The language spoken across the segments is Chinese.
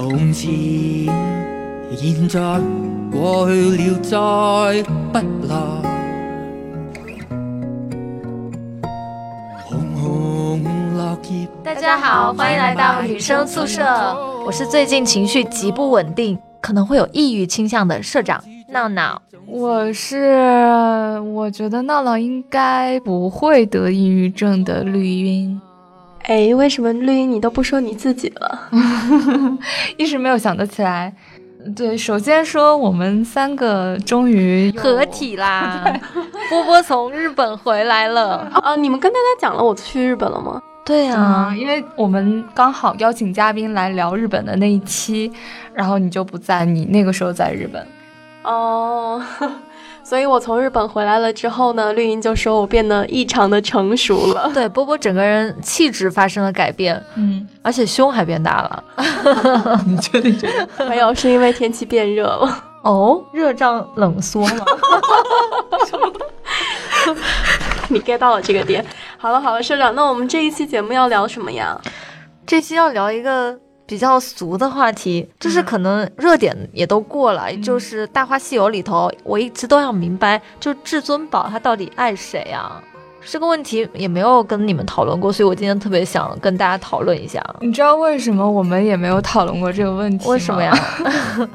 从前、现在、过去了，再不来。红红落叶。大家好，欢迎来到女生宿舍。我是最近情绪极不稳定，可能会有抑郁倾向的社长闹闹。我是我觉得闹闹应该不会得抑郁症的绿茵。哎，为什么绿茵你都不说你自己了？一时没有想得起来。对，首先说我们三个终于合体啦！波波从日本回来了啊！你们跟大家讲了我去日本了吗？对啊，因为我们刚好邀请嘉宾来聊日本的那一期，然后你就不在，你那个时候在日本。哦。所以我从日本回来了之后呢，绿茵就说我变得异常的成熟了。对，波波整个人气质发生了改变，嗯，而且胸还变大了。你确定？没有，是因为天气变热了。哦，热胀冷缩吗？你 get 到了这个点。好了好了，社长，那我们这一期节目要聊什么呀？这期要聊一个。比较俗的话题，就是可能热点也都过了，就是《大话西游》里头，我一直都要明白，就至尊宝他到底爱谁啊？这个问题也没有跟你们讨论过，所以我今天特别想跟大家讨论一下。你知道为什么我们也没有讨论过这个问题为什么呀？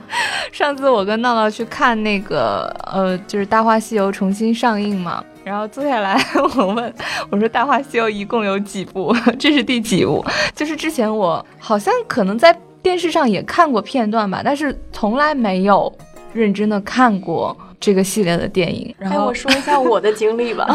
上次我跟闹闹去看那个，呃，就是《大话西游》重新上映嘛。然后坐下来，我问我说：“《大话西游》一共有几部？这是第几部？就是之前我好像可能在电视上也看过片段吧，但是从来没有认真的看过这个系列的电影。”哎，我说一下我的经历吧，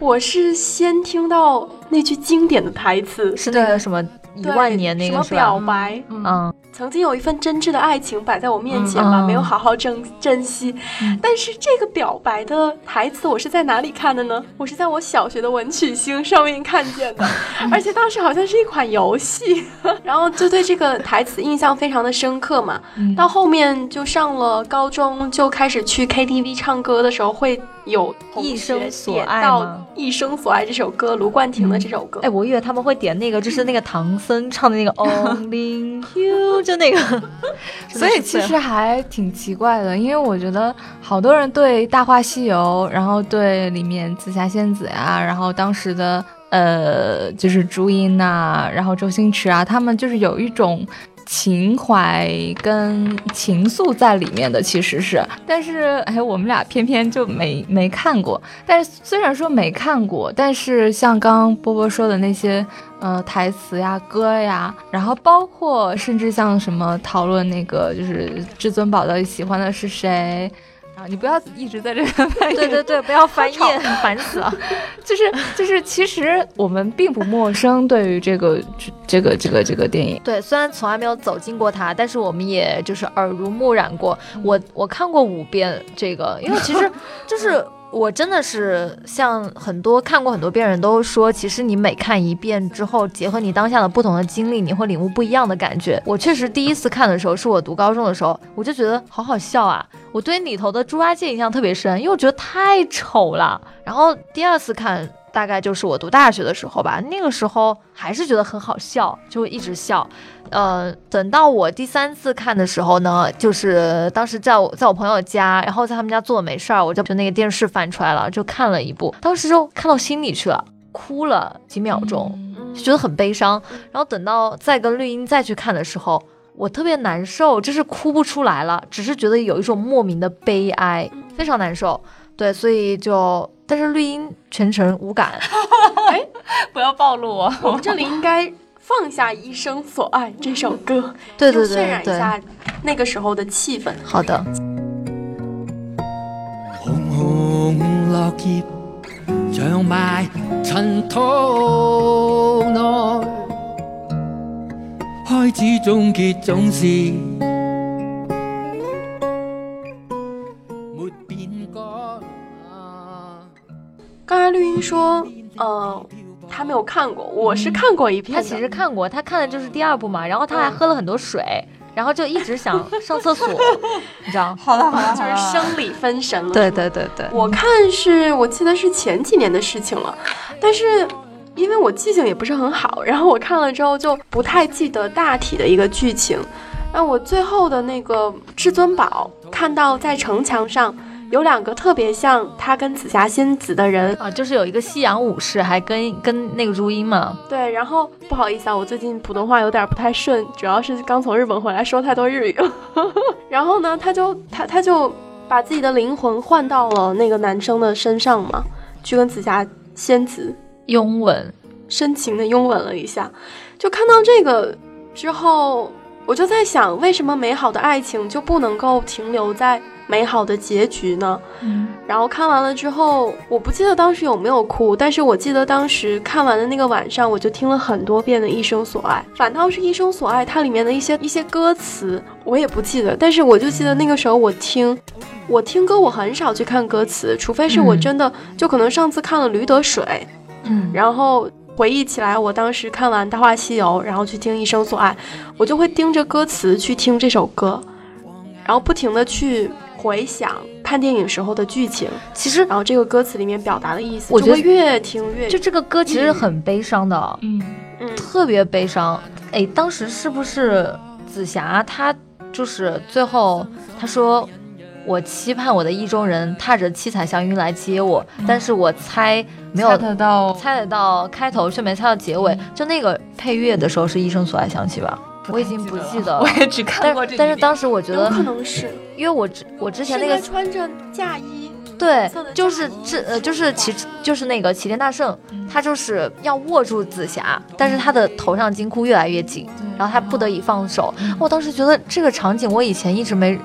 我是先听到那句经典的台词，是那个什么一万年那个什么表白，嗯。曾经有一份真挚的爱情摆在我面前吧，没有好好珍珍惜。但是这个表白的台词，我是在哪里看的呢？我是在我小学的文曲星上面看见的，而且当时好像是一款游戏，然后就对这个台词印象非常的深刻嘛。到后面就上了高中，就开始去 KTV 唱歌的时候会。有一生所爱到？一生所爱这首歌，卢冠廷的这首歌。哎，我以为他们会点那个，就是那个唐僧唱的那个 Only You，就那个。所以其实还挺奇怪的，因为我觉得好多人对《大话西游》，然后对里面紫霞仙子呀，然后当时的呃，就是朱茵呐，然后周星驰啊，他们就是有一种。情怀跟情愫在里面的其实是，但是哎，我们俩偏偏就没没看过。但是虽然说没看过，但是像刚刚波波说的那些，呃，台词呀、歌呀，然后包括甚至像什么讨论那个，就是至尊宝到底喜欢的是谁。你不要一直在这翻译，对对对，不要翻译，烦死了。就 是就是，其实我们并不陌生，对于这个这个这个这个电影。对，虽然从来没有走进过它，但是我们也就是耳濡目染过。我我看过五遍这个，因为其实就是。我真的是像很多看过很多遍人都说，其实你每看一遍之后，结合你当下的不同的经历，你会领悟不一样的感觉。我确实第一次看的时候，是我读高中的时候，我就觉得好好笑啊！我对里头的猪八戒印象特别深，因为我觉得太丑了。然后第二次看。大概就是我读大学的时候吧，那个时候还是觉得很好笑，就一直笑。呃，等到我第三次看的时候呢，就是当时在我在我朋友家，然后在他们家坐的没事儿，我就就那个电视翻出来了，就看了一部，当时就看到心里去了，哭了几秒钟，就觉得很悲伤。然后等到再跟绿茵再去看的时候，我特别难受，就是哭不出来了，只是觉得有一种莫名的悲哀，非常难受。对，所以就。但是绿茵全程无感，哎，不要暴露我。我们这里应该放下《一生所爱》这首歌，对对对渲染一下那个时候的气氛。好的。红红落叶长埋尘土内，开始终结总是。刚才绿茵说，嗯，他没有看过，我是看过一遍。他其实看过，他看的就是第二部嘛。然后他还喝了很多水，然后就一直想 上厕所，你知道？好了好了，就是生理分神了。对对对对，我看是我记得是前几年的事情了，但是因为我记性也不是很好，然后我看了之后就不太记得大体的一个剧情。那我最后的那个至尊宝，看到在城墙上有两个特别像他跟紫霞仙子的人啊，就是有一个西洋武士，还跟跟那个朱茵嘛。对，然后不好意思啊，我最近普通话有点不太顺，主要是刚从日本回来，说太多日语。然后呢，他就他他就把自己的灵魂换到了那个男生的身上嘛，去跟紫霞仙子拥吻，深情的拥吻了一下。就看到这个之后。我就在想，为什么美好的爱情就不能够停留在美好的结局呢？嗯，然后看完了之后，我不记得当时有没有哭，但是我记得当时看完的那个晚上，我就听了很多遍的《一生所爱》，反倒是《一生所爱》它里面的一些一些歌词我也不记得，但是我就记得那个时候我听，我听歌我很少去看歌词，除非是我真的就可能上次看了《驴得水》，嗯，然后。回忆起来，我当时看完《大话西游》，然后去听《一生所爱》，我就会盯着歌词去听这首歌，然后不停的去回想看电影时候的剧情。其实，然后这个歌词里面表达的意思，我觉得越听越……就这个歌其实很悲伤的，嗯嗯，特别悲伤。哎，当时是不是紫霞她就是最后她说？我期盼我的意中人踏着七彩祥云来接我，但是我猜没有猜得到，猜得到开头却没猜到结尾。就那个配乐的时候是《一生所爱》响起吧？我已经不记得，我也只看过这。但是当时我觉得有可能是因为我之我之前那个穿着嫁衣，对，就是这呃就是齐就是那个齐天大圣，他就是要握住紫霞，但是他的头上金箍越来越紧，然后他不得已放手。我当时觉得这个场景我以前一直没。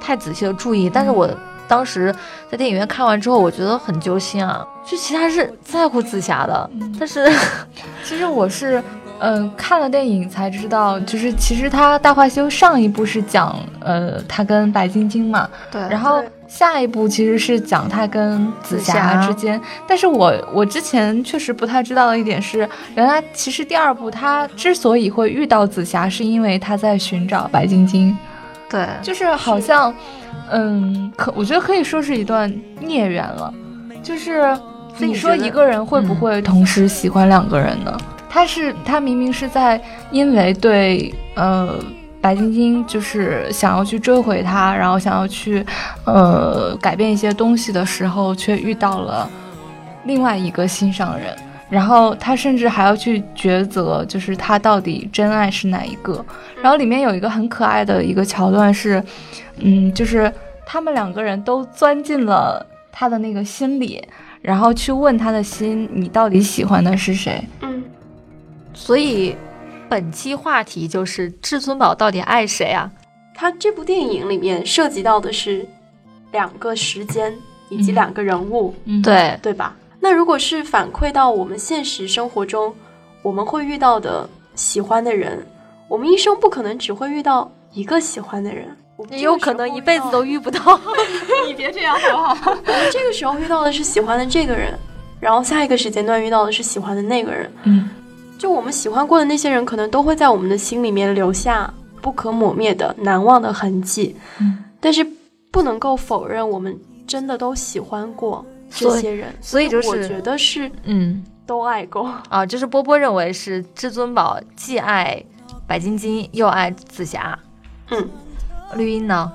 太仔细的注意，但是我当时在电影院看完之后，我觉得很揪心啊。就其他是在乎紫霞的，但是 其实我是，嗯，看了电影才知道，就是其实他《大话西游》上一部是讲，呃，他跟白晶晶嘛，对，然后下一部其实是讲他跟紫霞之间。但是我我之前确实不太知道的一点是，原来其实第二部他之所以会遇到紫霞，是因为他在寻找白晶晶。对，就是好像，嗯，可我觉得可以说是一段孽缘了。就是你说一个人会不会同时喜欢两个人呢？他是他明明是在因为对呃白晶晶就是想要去追回她，然后想要去呃改变一些东西的时候，却遇到了另外一个心上人。然后他甚至还要去抉择，就是他到底真爱是哪一个。然后里面有一个很可爱的一个桥段是，嗯，就是他们两个人都钻进了他的那个心里，然后去问他的心，你到底喜欢的是谁？嗯。所以本期话题就是至尊宝到底爱谁啊？他这部电影里面涉及到的是两个时间以及两个人物，对对吧？那如果是反馈到我们现实生活中，我们会遇到的喜欢的人，我们一生不可能只会遇到一个喜欢的人，也有可能一辈子都遇不到。你别这样好不好？我们这个时候遇到的是喜欢的这个人，然后下一个时间段遇到的是喜欢的那个人。嗯，就我们喜欢过的那些人，可能都会在我们的心里面留下不可磨灭的难忘的痕迹。嗯，但是不能够否认，我们真的都喜欢过。这些人，所以就是我觉得是，嗯，都爱过啊。就是波波认为是至尊宝既爱白晶晶又爱紫霞，嗯，绿茵呢？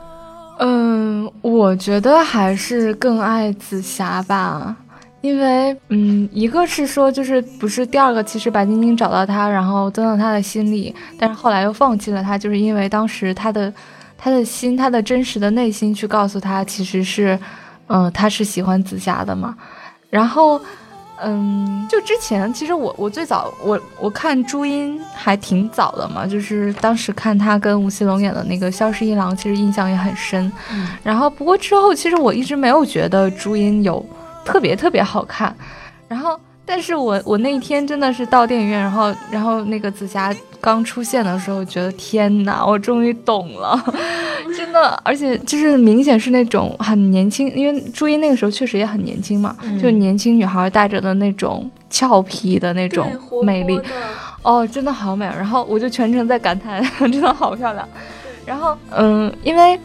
嗯，我觉得还是更爱紫霞吧，因为，嗯，一个是说就是不是第二个，其实白晶晶找到他，然后钻到他的心里，但是后来又放弃了他，就是因为当时他的他的心，他的真实的内心去告诉他，其实是。嗯，他是喜欢紫霞的嘛，然后，嗯，就之前其实我我最早我我看朱茵还挺早的嘛，就是当时看他跟吴奇隆演的那个《萧十一郎》，其实印象也很深。然后不过之后其实我一直没有觉得朱茵有特别特别好看，然后。但是我我那一天真的是到电影院，然后然后那个紫霞刚出现的时候，觉得天哪，我终于懂了，真的，而且就是明显是那种很年轻，因为朱茵那个时候确实也很年轻嘛，就年轻女孩带着的那种俏皮的那种魅力，哦，真的好美。然后我就全程在感叹，真的好漂亮。然后嗯，因为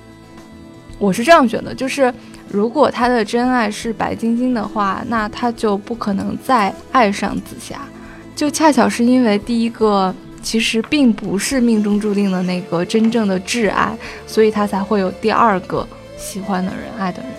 我是这样觉得，就是。如果他的真爱是白晶晶的话，那他就不可能再爱上紫霞，就恰巧是因为第一个其实并不是命中注定的那个真正的挚爱，所以他才会有第二个喜欢的人、爱的人。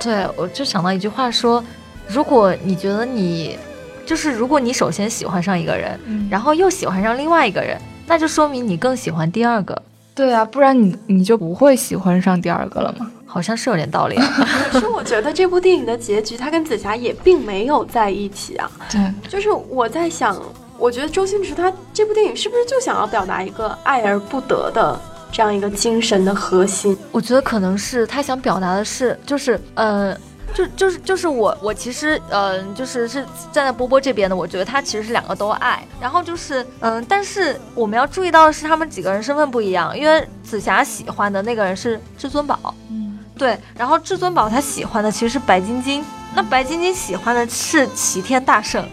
对，我就想到一句话说，如果你觉得你，就是如果你首先喜欢上一个人，然后又喜欢上另外一个人，那就说明你更喜欢第二个。对啊，不然你你就不会喜欢上第二个了吗？好像是有点道理。可是我觉得这部电影的结局，他跟紫霞也并没有在一起啊。对，就是我在想，我觉得周星驰他这部电影是不是就想要表达一个爱而不得的这样一个精神的核心？我觉得可能是他想表达的是，就是呃。就就是就是我我其实嗯就是是站在波波这边的，我觉得他其实是两个都爱，然后就是嗯，但是我们要注意到的是他们几个人身份不一样，因为紫霞喜欢的那个人是至尊宝，嗯，对，然后至尊宝他喜欢的其实是白晶晶，那白晶晶喜欢的是齐天大圣，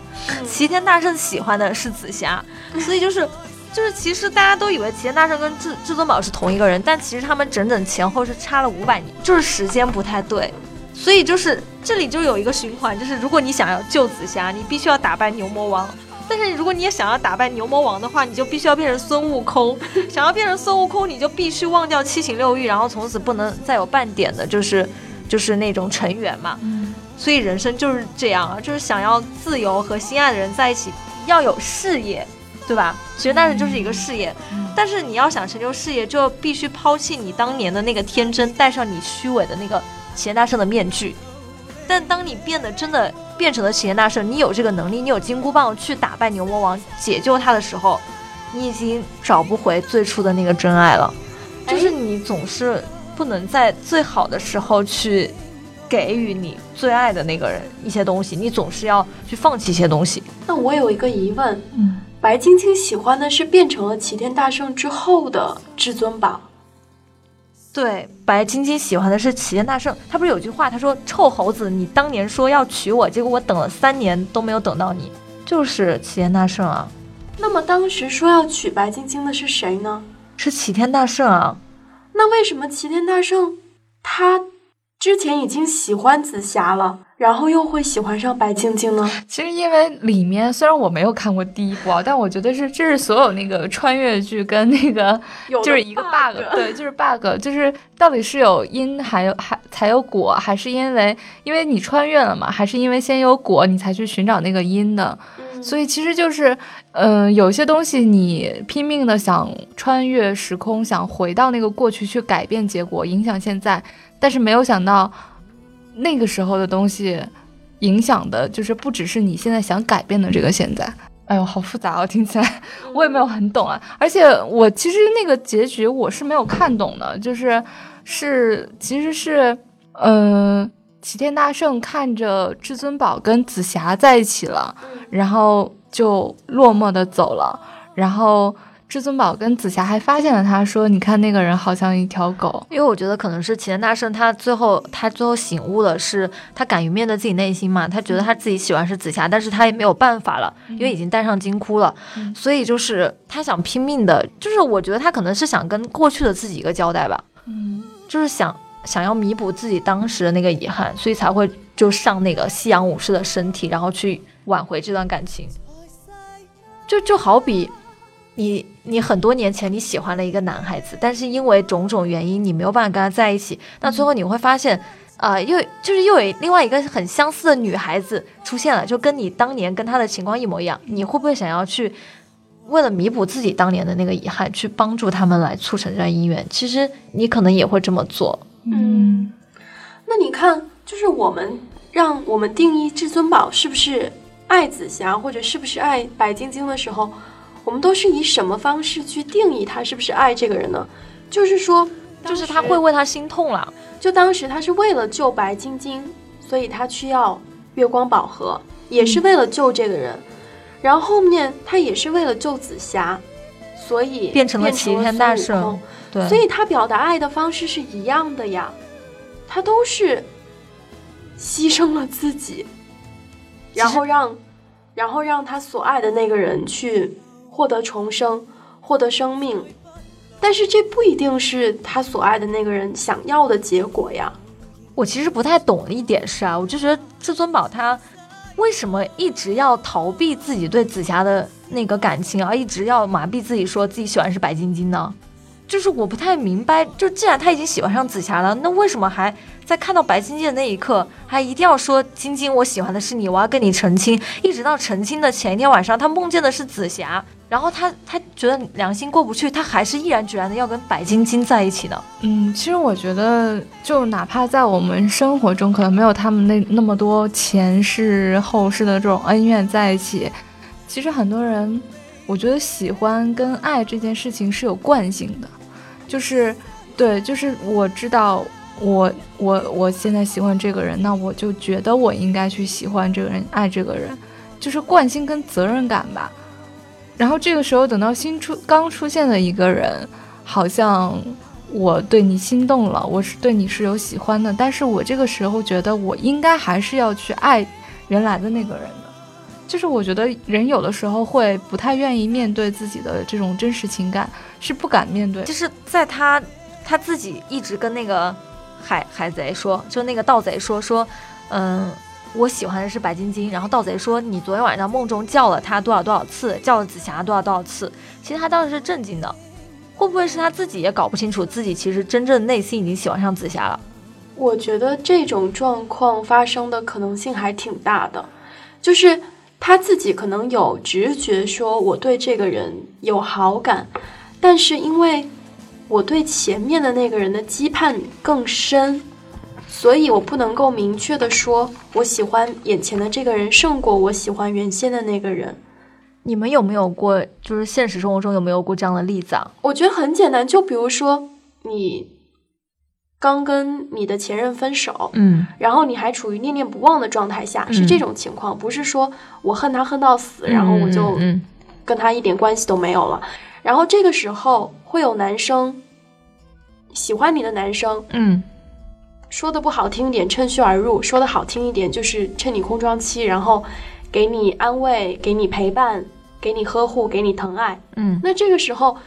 齐天大圣喜欢的是紫霞，所以就是就是其实大家都以为齐天大圣跟至至尊宝是同一个人，但其实他们整整前后是差了五百年，就是时间不太对。所以就是这里就有一个循环，就是如果你想要救紫霞，你必须要打败牛魔王。但是如果你也想要打败牛魔王的话，你就必须要变成孙悟空。想要变成孙悟空，你就必须忘掉七情六欲，然后从此不能再有半点的，就是就是那种尘缘嘛。所以人生就是这样啊，就是想要自由和心爱的人在一起，要有事业，对吧？其实那就是一个事业。但是你要想成就事业，就必须抛弃你当年的那个天真，戴上你虚伪的那个。齐天大圣的面具，但当你变得真的变成了齐天大圣，你有这个能力，你有金箍棒去打败牛魔王、解救他的时候，你已经找不回最初的那个真爱了。就是你总是不能在最好的时候去给予你最爱的那个人一些东西，你总是要去放弃一些东西。那我有一个疑问，嗯，白晶晶喜欢的是变成了齐天大圣之后的至尊宝。对，白晶晶喜欢的是齐天大圣。他不是有句话，他说：“臭猴子，你当年说要娶我，结果我等了三年都没有等到你。”就是齐天大圣啊。那么当时说要娶白晶晶的是谁呢？是齐天大圣啊。那为什么齐天大圣他之前已经喜欢紫霞了？然后又会喜欢上白晶晶呢？其实因为里面虽然我没有看过第一部啊，但我觉得是这是所有那个穿越剧跟那个就是一个 bug，对，就是 bug，就是到底是有因还有还才有果，还是因为因为你穿越了嘛，还是因为先有果你才去寻找那个因的？所以其实就是，嗯，有些东西你拼命的想穿越时空，想回到那个过去去改变结果，影响现在，但是没有想到。那个时候的东西，影响的就是不只是你现在想改变的这个现在。哎呦，好复杂哦，听起来我也没有很懂啊。而且我其实那个结局我是没有看懂的，就是是其实是，嗯，齐天大圣看着至尊宝跟紫霞在一起了，然后就落寞的走了，然后。至尊宝跟紫霞还发现了他，说：“你看那个人好像一条狗。”因为我觉得可能是齐天大圣，他最后他最后醒悟了，是他敢于面对自己内心嘛？他觉得他自己喜欢是紫霞，但是他也没有办法了，因为已经戴上金箍了，所以就是他想拼命的，就是我觉得他可能是想跟过去的自己一个交代吧，嗯，就是想想要弥补自己当时的那个遗憾，所以才会就上那个夕阳武士的身体，然后去挽回这段感情，就就好比。你你很多年前你喜欢了一个男孩子，但是因为种种原因你没有办法跟他在一起，那最后你会发现，啊，又就是又有另外一个很相似的女孩子出现了，就跟你当年跟他的情况一模一样，你会不会想要去为了弥补自己当年的那个遗憾，去帮助他们来促成这段姻缘？其实你可能也会这么做。嗯，那你看，就是我们让我们定义至尊宝是不是爱紫霞，或者是不是爱白晶晶的时候。我们都是以什么方式去定义他是不是爱这个人呢？就是说，就是他会为他心痛了。就当时他是为了救白晶晶，所以他去要月光宝盒，也是为了救这个人。然后后面他也是为了救紫霞，所以变成了齐天大圣。对，所以他表达爱的方式是一样的呀，他都是牺牲了自己，然后让，然后让他所爱的那个人去。获得重生，获得生命，但是这不一定是他所爱的那个人想要的结果呀。我其实不太懂的一点是啊，我就觉得至尊宝他为什么一直要逃避自己对紫霞的那个感情，而一直要麻痹自己说自己喜欢是白晶晶呢？就是我不太明白，就既然他已经喜欢上紫霞了，那为什么还在看到白晶晶的那一刻，还一定要说晶晶，我喜欢的是你，我要跟你成亲，一直到成亲的前一天晚上，他梦见的是紫霞，然后他他觉得良心过不去，他还是毅然决然的要跟白晶晶在一起呢？嗯，其实我觉得，就哪怕在我们生活中，可能没有他们那那么多前世后世的这种恩怨在一起，其实很多人，我觉得喜欢跟爱这件事情是有惯性的。就是，对，就是我知道，我我我现在喜欢这个人，那我就觉得我应该去喜欢这个人，爱这个人，就是惯性跟责任感吧。然后这个时候，等到新出刚出现的一个人，好像我对你心动了，我是对你是有喜欢的，但是我这个时候觉得我应该还是要去爱原来的那个人的。就是我觉得人有的时候会不太愿意面对自己的这种真实情感，是不敢面对。就是在他他自己一直跟那个海海贼说，就那个盗贼说说，嗯，我喜欢的是白晶晶。然后盗贼说，你昨天晚上梦中叫了他多少多少次，叫了紫霞多少多少次。其实他当时是震惊的，会不会是他自己也搞不清楚自己其实真正内心已经喜欢上紫霞了？我觉得这种状况发生的可能性还挺大的，就是。他自己可能有直觉，说我对这个人有好感，但是因为我对前面的那个人的羁绊更深，所以我不能够明确的说我喜欢眼前的这个人胜过我喜欢原先的那个人。你们有没有过，就是现实生活中有没有过这样的例子啊？我觉得很简单，就比如说你。刚跟你的前任分手，嗯，然后你还处于念念不忘的状态下，是这种情况，不是说我恨他恨到死，然后我就跟他一点关系都没有了。然后这个时候会有男生喜欢你的男生，嗯，说的不好听一点，趁虚而入；说的好听一点，就是趁你空窗期，然后给你安慰，给你陪伴，给你呵护，给你疼爱，嗯，那这个时候。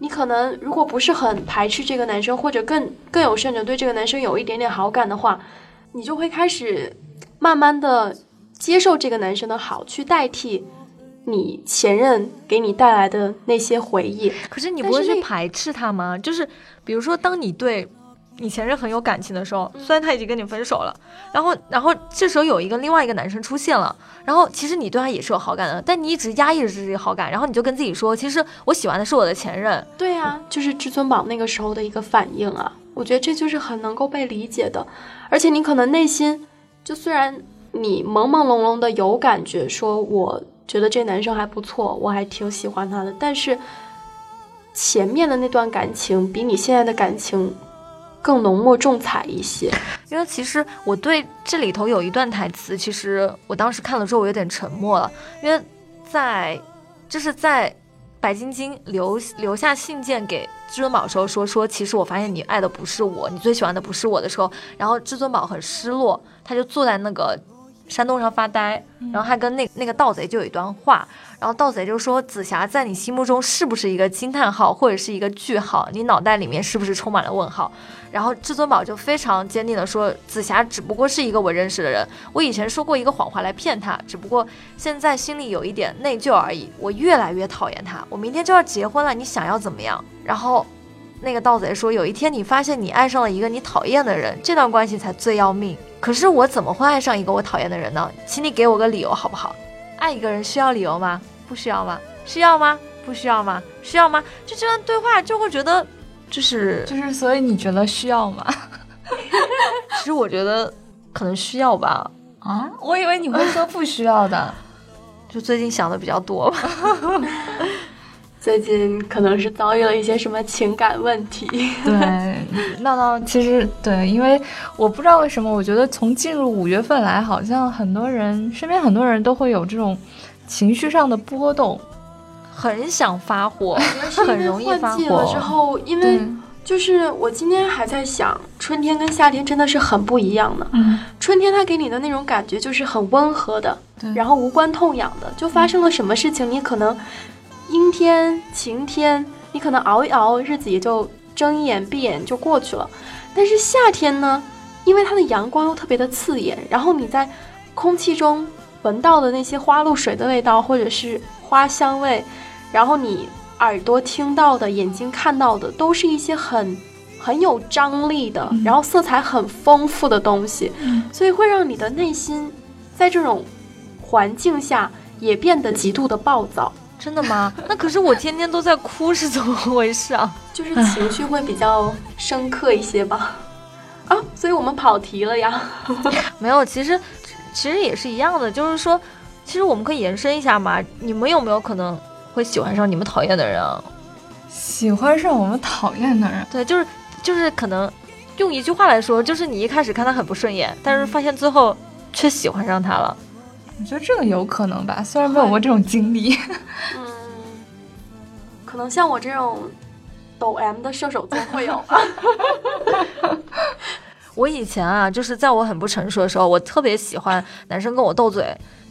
你可能如果不是很排斥这个男生，或者更更有甚者对这个男生有一点点好感的话，你就会开始慢慢的接受这个男生的好，去代替你前任给你带来的那些回忆。可是你不会去排斥他吗？就是比如说，当你对。你前任很有感情的时候，虽然他已经跟你分手了，然后，然后这时候有一个另外一个男生出现了，然后其实你对他也是有好感的，但你一直压抑着自己好感，然后你就跟自己说，其实我喜欢的是我的前任。对呀，就是至尊宝那个时候的一个反应啊，我觉得这就是很能够被理解的，而且你可能内心就虽然你朦朦胧胧的有感觉，说我觉得这男生还不错，我还挺喜欢他的，但是前面的那段感情比你现在的感情。更浓墨重彩一些，因为其实我对这里头有一段台词，其实我当时看了之后我有点沉默了，因为在就是在白晶晶留留下信件给至尊宝的时候说说，其实我发现你爱的不是我，你最喜欢的不是我的时候，然后至尊宝很失落，他就坐在那个山洞上发呆，然后他跟那那个盗贼就有一段话。然后盗贼就说：“紫霞在你心目中是不是一个惊叹号或者是一个句号？你脑袋里面是不是充满了问号？”然后至尊宝就非常坚定地说：“紫霞只不过是一个我认识的人，我以前说过一个谎话来骗她，只不过现在心里有一点内疚而已。我越来越讨厌她，我明天就要结婚了，你想要怎么样？”然后那个盗贼说：“有一天你发现你爱上了一个你讨厌的人，这段关系才最要命。可是我怎么会爱上一个我讨厌的人呢？请你给我个理由好不好？”爱一个人需要理由吗？不需要吗？需要吗？不需要吗？需要吗？就这段对话就会觉得，就是就是，所以你觉得需要吗？其实我觉得可能需要吧。啊，我以为你会说不需要的。就最近想的比较多吧。最近可能是遭遇了一些什么情感问题。对，闹闹其实对，因为我不知道为什么，我觉得从进入五月份来，好像很多人身边很多人都会有这种情绪上的波动，很想发火，很容易发火。了之后，因为就是我今天还在想，春天跟夏天真的是很不一样的。嗯，春天它给你的那种感觉就是很温和的，然后无关痛痒的，就发生了什么事情，你可能。阴天、晴天，你可能熬一熬，日子也就睁一眼闭眼就过去了。但是夏天呢，因为它的阳光又特别的刺眼，然后你在空气中闻到的那些花露水的味道，或者是花香味，然后你耳朵听到的、眼睛看到的，都是一些很很有张力的，然后色彩很丰富的东西，所以会让你的内心在这种环境下也变得极度的暴躁。真的吗？那可是我天天都在哭，是怎么回事啊？就是情绪会比较深刻一些吧。啊，所以我们跑题了呀。没有，其实其实也是一样的，就是说，其实我们可以延伸一下嘛。你们有没有可能会喜欢上你们讨厌的人啊？喜欢上我们讨厌的人？对，就是就是可能用一句话来说，就是你一开始看他很不顺眼，但是发现最后却喜欢上他了。我觉得这个有可能吧，虽然没有过这种经历。嗯，可能像我这种抖 M 的射手座会有吧。我以前啊，就是在我很不成熟的时候，我特别喜欢男生跟我斗嘴。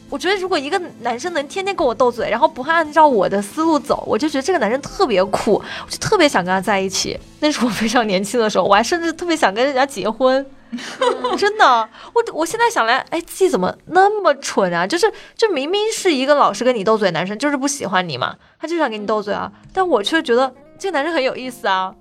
我觉得如果一个男生能天天跟我斗嘴，然后不按照我的思路走，我就觉得这个男生特别酷，我就特别想跟他在一起。那是我非常年轻的时候，我还甚至特别想跟人家结婚。真的，我我现在想来，哎，自己怎么那么蠢啊？就是，这明明是一个老是跟你斗嘴的男生，就是不喜欢你嘛，他就想跟你斗嘴啊。但我却觉得这个男生很有意思啊。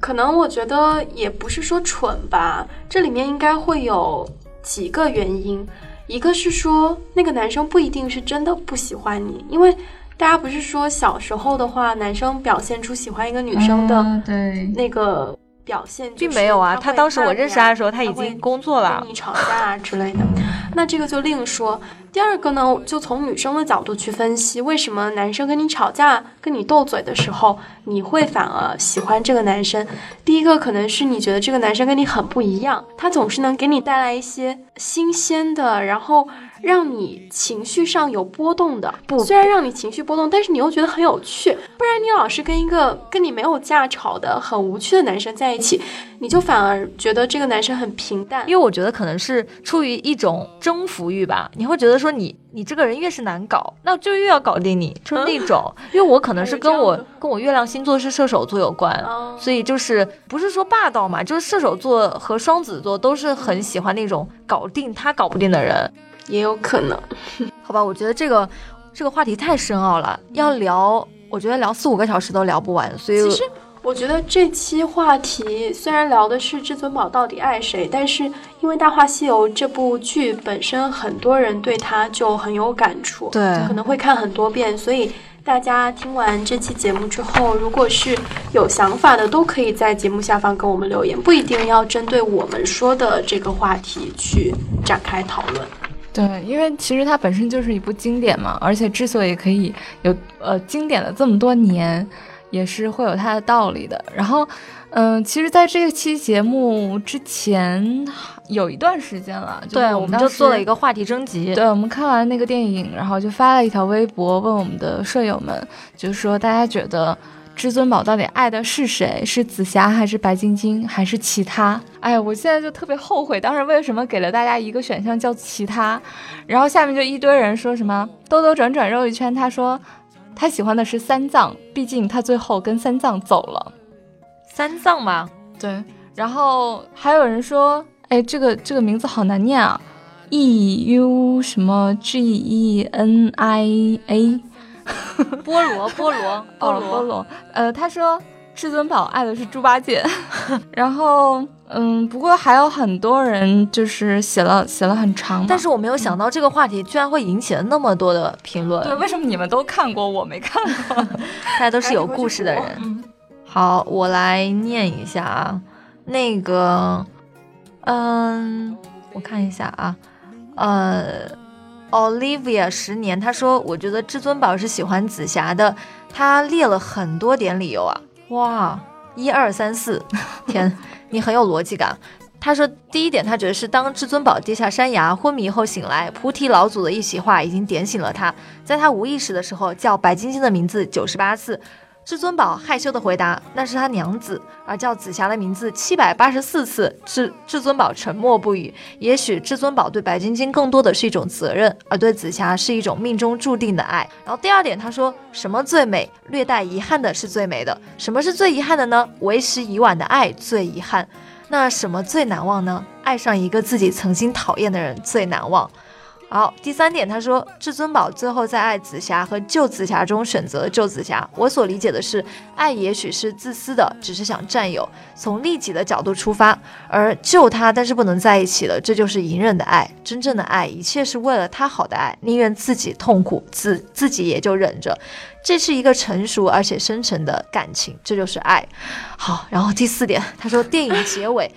可能我觉得也不是说蠢吧，这里面应该会有几个原因。一个是说那个男生不一定是真的不喜欢你，因为大家不是说小时候的话，男生表现出喜欢一个女生的那个。表现并没有啊，他当时我认识他的时候，他已经工作了。跟你吵架啊之类的，那这个就另说。第二个呢，就从女生的角度去分析，为什么男生跟你吵架、跟你斗嘴的时候，你会反而喜欢这个男生？第一个可能是你觉得这个男生跟你很不一样，他总是能给你带来一些新鲜的，然后。让你情绪上有波动的，不，虽然让你情绪波动，但是你又觉得很有趣。不然你老是跟一个跟你没有架吵的很无趣的男生在一起，你就反而觉得这个男生很平淡。因为我觉得可能是出于一种征服欲吧，你会觉得说你你这个人越是难搞，那就越要搞定你，就是那种。因为我可能是跟我跟我月亮星座是射手座有关，所以就是不是说霸道嘛，就是射手座和双子座都是很喜欢那种搞定他搞不定的人。也有可能，好吧，我觉得这个这个话题太深奥了，要聊，我觉得聊四五个小时都聊不完。所以其实我觉得这期话题虽然聊的是至尊宝到底爱谁，但是因为《大话西游》这部剧本身，很多人对它就很有感触，对，可能会看很多遍，所以。大家听完这期节目之后，如果是有想法的，都可以在节目下方跟我们留言，不一定要针对我们说的这个话题去展开讨论。对，因为其实它本身就是一部经典嘛，而且之所以可以有呃经典的这么多年，也是会有它的道理的。然后，嗯，其实在这期节目之前有一段时间了，对，我们就做了一个话题征集。对，我们看完那个电影，然后就发了一条微博，问我们的舍友们，就是说大家觉得。至尊宝到底爱的是谁？是紫霞还是白晶晶还是其他？哎呀，我现在就特别后悔当时为什么给了大家一个选项叫其他，然后下面就一堆人说什么兜兜转转绕一圈，他说他喜欢的是三藏，毕竟他最后跟三藏走了。三藏吗？对。然后还有人说，哎，这个这个名字好难念啊，E U 什么 G E N I A。菠萝，菠萝，菠萝，菠萝。呃，他说至尊宝爱的是猪八戒，然后，嗯，不过还有很多人就是写了写了很长，但是我没有想到这个话题居然会引起了那么多的评论。对，为什么你们都看过，我没看过？大家都是有故事的人。好，我来念一下啊，那个，嗯，我看一下啊，呃。Olivia 十年，他说：“我觉得至尊宝是喜欢紫霞的，他列了很多点理由啊，哇，一二三四，天，你很有逻辑感。”他说：“第一点，他觉得是当至尊宝跌下山崖昏迷后醒来，菩提老祖的一席话已经点醒了他，在他无意识的时候叫白晶晶的名字九十八次。”至尊宝害羞的回答：“那是他娘子。”而叫紫霞的名字七百八十四次，至至尊宝沉默不语。也许至尊宝对白晶晶更多的是一种责任，而对紫霞是一种命中注定的爱。然后第二点，他说什么最美？略带遗憾的是最美的。什么是最遗憾的呢？为时已晚的爱最遗憾。那什么最难忘呢？爱上一个自己曾经讨厌的人最难忘。好，第三点，他说至尊宝最后在爱紫霞和救紫霞中选择了救紫霞。我所理解的是，爱也许是自私的，只是想占有，从利己的角度出发；而救他，但是不能在一起了，这就是隐忍的爱。真正的爱，一切是为了他好的爱，宁愿自己痛苦，自自己也就忍着。这是一个成熟而且深沉的感情，这就是爱。好，然后第四点，他说电影结尾。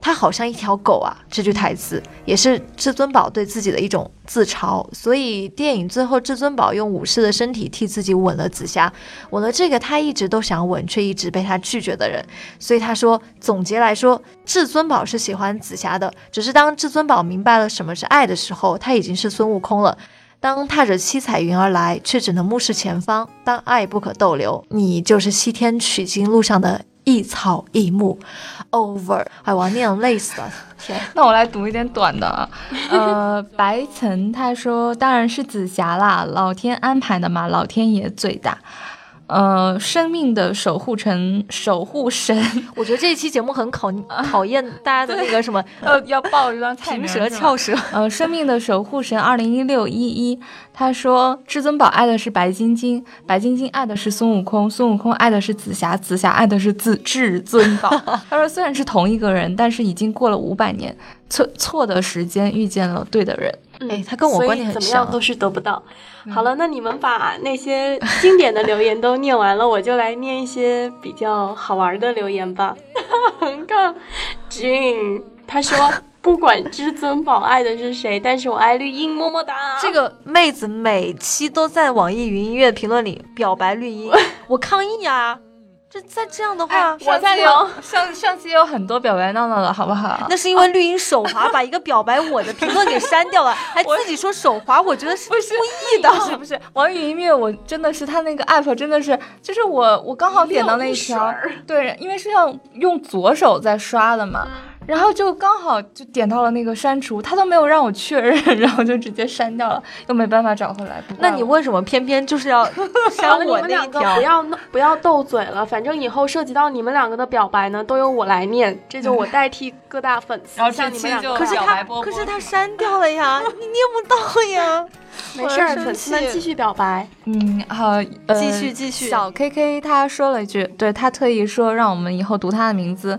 他好像一条狗啊！这句台词也是至尊宝对自己的一种自嘲。所以电影最后，至尊宝用武士的身体替自己吻了紫霞，吻了这个他一直都想吻却一直被他拒绝的人。所以他说，总结来说，至尊宝是喜欢紫霞的，只是当至尊宝明白了什么是爱的时候，他已经是孙悟空了。当踏着七彩云而来，却只能目视前方。当爱不可逗留，你就是西天取经路上的。一草一木，over，哎，我要念累死了。天，那我来读一点短的啊。呃，白岑他说，当然是紫霞啦，老天安排的嘛，老天爷最大。呃，生命的守护神，守护神，我觉得这一期节目很考考验大家的那个什么，呃，要报一段平舌翘舌。呃，生命的守护神，二零一六一一，他说，至尊宝爱的是白晶晶，白晶晶爱的是孙悟空，孙悟空爱的是紫霞，紫霞爱的是自至尊宝。他说，虽然是同一个人，但是已经过了五百年，错错的时间遇见了对的人。哎，他跟我观点很像，怎么样都是得不到。好了，那你们把那些经典的留言都念完了，我就来念一些比较好玩的留言吧。横杠 Jane 他说，不管至尊宝爱的是谁，但是我爱绿茵，么么哒。这个妹子每期都在网易云音乐评论里表白绿茵，我抗议啊！这再这样的话，我再有上上期有很多表白闹闹的好不好？那是因为绿茵手滑把一个表白我的评论给删掉了，还自己说手滑，我觉得是故意的。不是不是，网易云音乐我真的是他那个 app 真的是，就是我我刚好点到那一条，对，因为是要用左手在刷的嘛。然后就刚好就点到了那个删除，他都没有让我确认，然后就直接删掉了，又没办法找回来。那你为什么偏偏就是要 删我那一条？不要不要斗嘴了，反正以后涉及到你们两个的表白呢，都由我来念，这就我代替各大粉丝向你们两个 可是他可是他删掉了呀，你念不到呀。没事儿，粉丝们继续表白。嗯，好，继续继续。小 K K 他说了一句，对他特意说让我们以后读他的名字。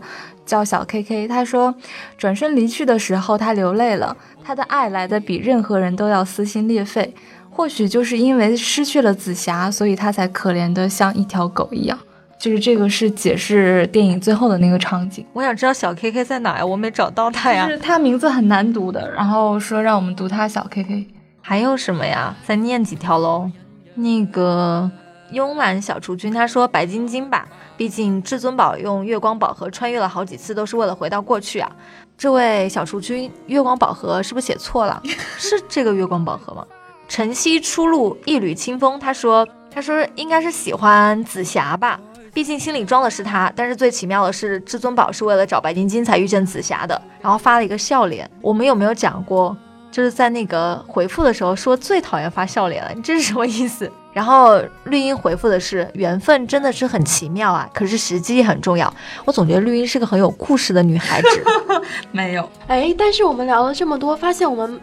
叫小 K K，他说，转身离去的时候，他流泪了。他的爱来的比任何人都要撕心裂肺。或许就是因为失去了紫霞，所以他才可怜的像一条狗一样。就是这个是解释电影最后的那个场景。我想知道小 K K 在哪呀？我没找到他呀。就是他名字很难读的，然后说让我们读他小 K K。还有什么呀？再念几条喽。那个。慵懒小雏君，他说白晶晶吧，毕竟至尊宝用月光宝盒穿越了好几次，都是为了回到过去啊。这位小雏君，月光宝盒是不是写错了？是这个月光宝盒吗？晨曦初露一缕清风，他说，他说应该是喜欢紫霞吧，毕竟心里装的是她。但是最奇妙的是，至尊宝是为了找白晶晶才遇见紫霞的，然后发了一个笑脸。我们有没有讲过？就是在那个回复的时候说最讨厌发笑脸了，你这是什么意思？然后绿茵回复的是缘分真的是很奇妙啊，可是时机很重要。我总觉得绿茵是个很有故事的女孩子。没有，哎，但是我们聊了这么多，发现我们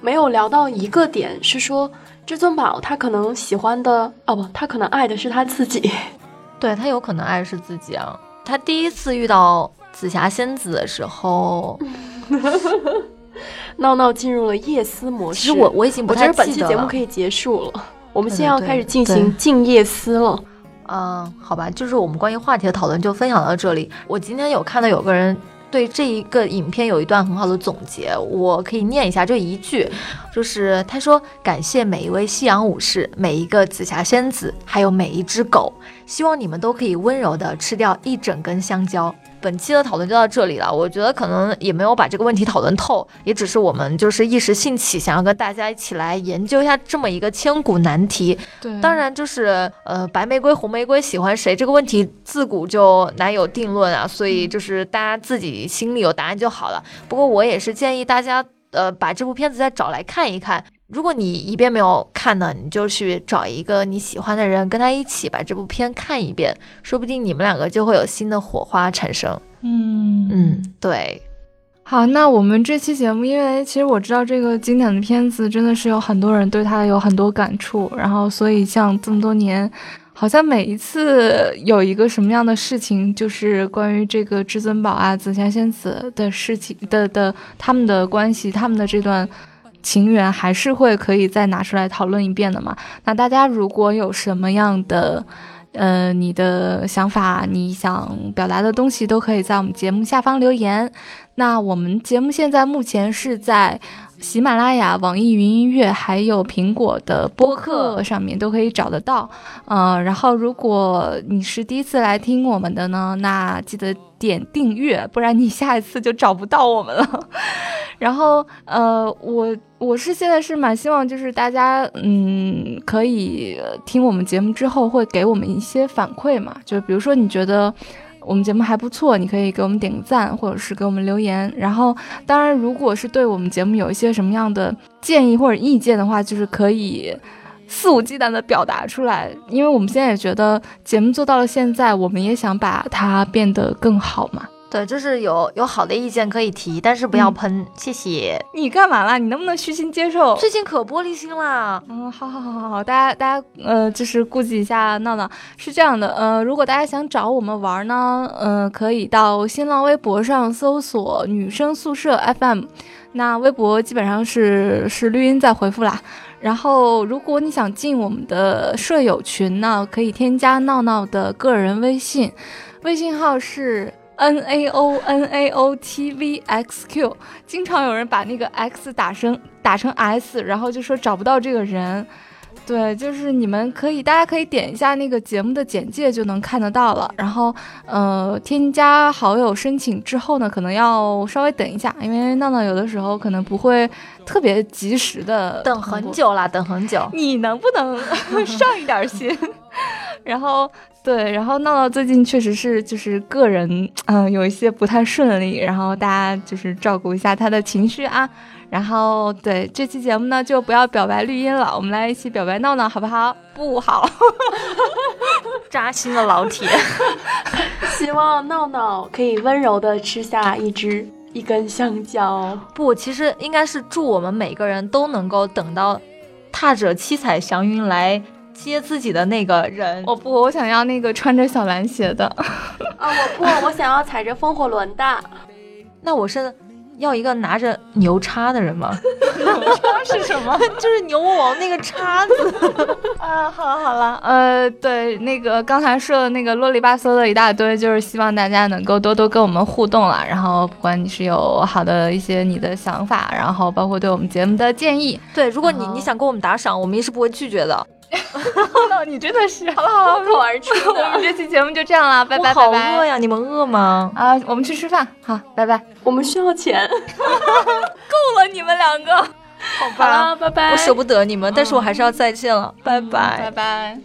没有聊到一个点，是说至尊宝他可能喜欢的哦不，他可能爱的是他自己。对他有可能爱的是自己啊。他第一次遇到紫霞仙子的时候。闹闹进入了夜思模式。其实我我已经不太记得了。本期节目可以结束了，我们现在要开始进行静夜思了。嗯，好吧，就是我们关于话题的讨论就分享到这里。我今天有看到有个人对这一个影片有一段很好的总结，我可以念一下，就一句，就是他说：“感谢每一位夕阳武士，每一个紫霞仙子，还有每一只狗，希望你们都可以温柔的吃掉一整根香蕉。”本期的讨论就到这里了，我觉得可能也没有把这个问题讨论透，也只是我们就是一时兴起，想要跟大家一起来研究一下这么一个千古难题。对，当然就是呃，白玫瑰、红玫瑰喜欢谁这个问题自古就难有定论啊，所以就是大家自己心里有答案就好了。不过我也是建议大家呃，把这部片子再找来看一看。如果你一遍没有看呢，你就去找一个你喜欢的人，跟他一起把这部片看一遍，说不定你们两个就会有新的火花产生。嗯嗯，对。好，那我们这期节目，因为其实我知道这个经典的片子真的是有很多人对它有很多感触，然后所以像这么多年，好像每一次有一个什么样的事情，就是关于这个至尊宝啊、紫霞仙子的事情的的他们的关系，他们的这段情缘，还是会可以再拿出来讨论一遍的嘛。那大家如果有什么样的，呃，你的想法，你想表达的东西，都可以在我们节目下方留言。那我们节目现在目前是在喜马拉雅、网易云音乐还有苹果的播客上面都可以找得到。呃，然后如果你是第一次来听我们的呢，那记得点订阅，不然你下一次就找不到我们了。然后，呃，我我是现在是蛮希望，就是大家，嗯，可以听我们节目之后会给我们一些反馈嘛，就比如说你觉得我们节目还不错，你可以给我们点个赞，或者是给我们留言。然后，当然，如果是对我们节目有一些什么样的建议或者意见的话，就是可以肆无忌惮的表达出来，因为我们现在也觉得节目做到了现在，我们也想把它变得更好嘛。对，就是有有好的意见可以提，但是不要喷，谢谢。你干嘛啦？你能不能虚心接受？最近可玻璃心啦。嗯，好好好好好，大家大家呃，就是顾及一下闹闹。是这样的，呃，如果大家想找我们玩呢，呃，可以到新浪微博上搜索“女生宿舍 FM”，那微博基本上是是绿茵在回复啦。然后，如果你想进我们的舍友群呢，可以添加闹闹的个人微信，微信号是。N A O N A O T V X Q，经常有人把那个 X 打成打成 S，然后就说找不到这个人。对，就是你们可以，大家可以点一下那个节目的简介就能看得到了。然后，呃，添加好友申请之后呢，可能要稍微等一下，因为闹闹有的时候可能不会特别及时的等很久啦，等很久。你能不能 上一点心？然后。对，然后闹闹最近确实是就是个人，嗯，有一些不太顺利，然后大家就是照顾一下他的情绪啊。然后对这期节目呢，就不要表白绿茵了，我们来一起表白闹闹，好不好？不好，扎心的老铁。希望闹闹可以温柔的吃下一只一根香蕉。不，其实应该是祝我们每个人都能够等到踏着七彩祥云来。接自己的那个人，我不，我想要那个穿着小蓝鞋的。啊，我不，我想要踩着风火轮的。那我是要一个拿着牛叉的人吗？牛叉是什么？就是牛魔王那个叉子。啊，好了好了，呃，对，那个刚才说的那个啰里吧嗦的一大堆，就是希望大家能够多多跟我们互动了。然后，不管你是有好的一些你的想法，然后包括对我们节目的建议，对，如果你你想给我们打赏，我们也是不会拒绝的。你真的是好了好了，口而出。我们这期节目就这样了，拜拜拜拜。好饿呀，你们饿吗？啊，我们去吃饭。好，拜拜。我们需要钱，够了，你们两个。好吧，拜拜。我舍不得你们，但是我还是要再见了，拜拜拜拜。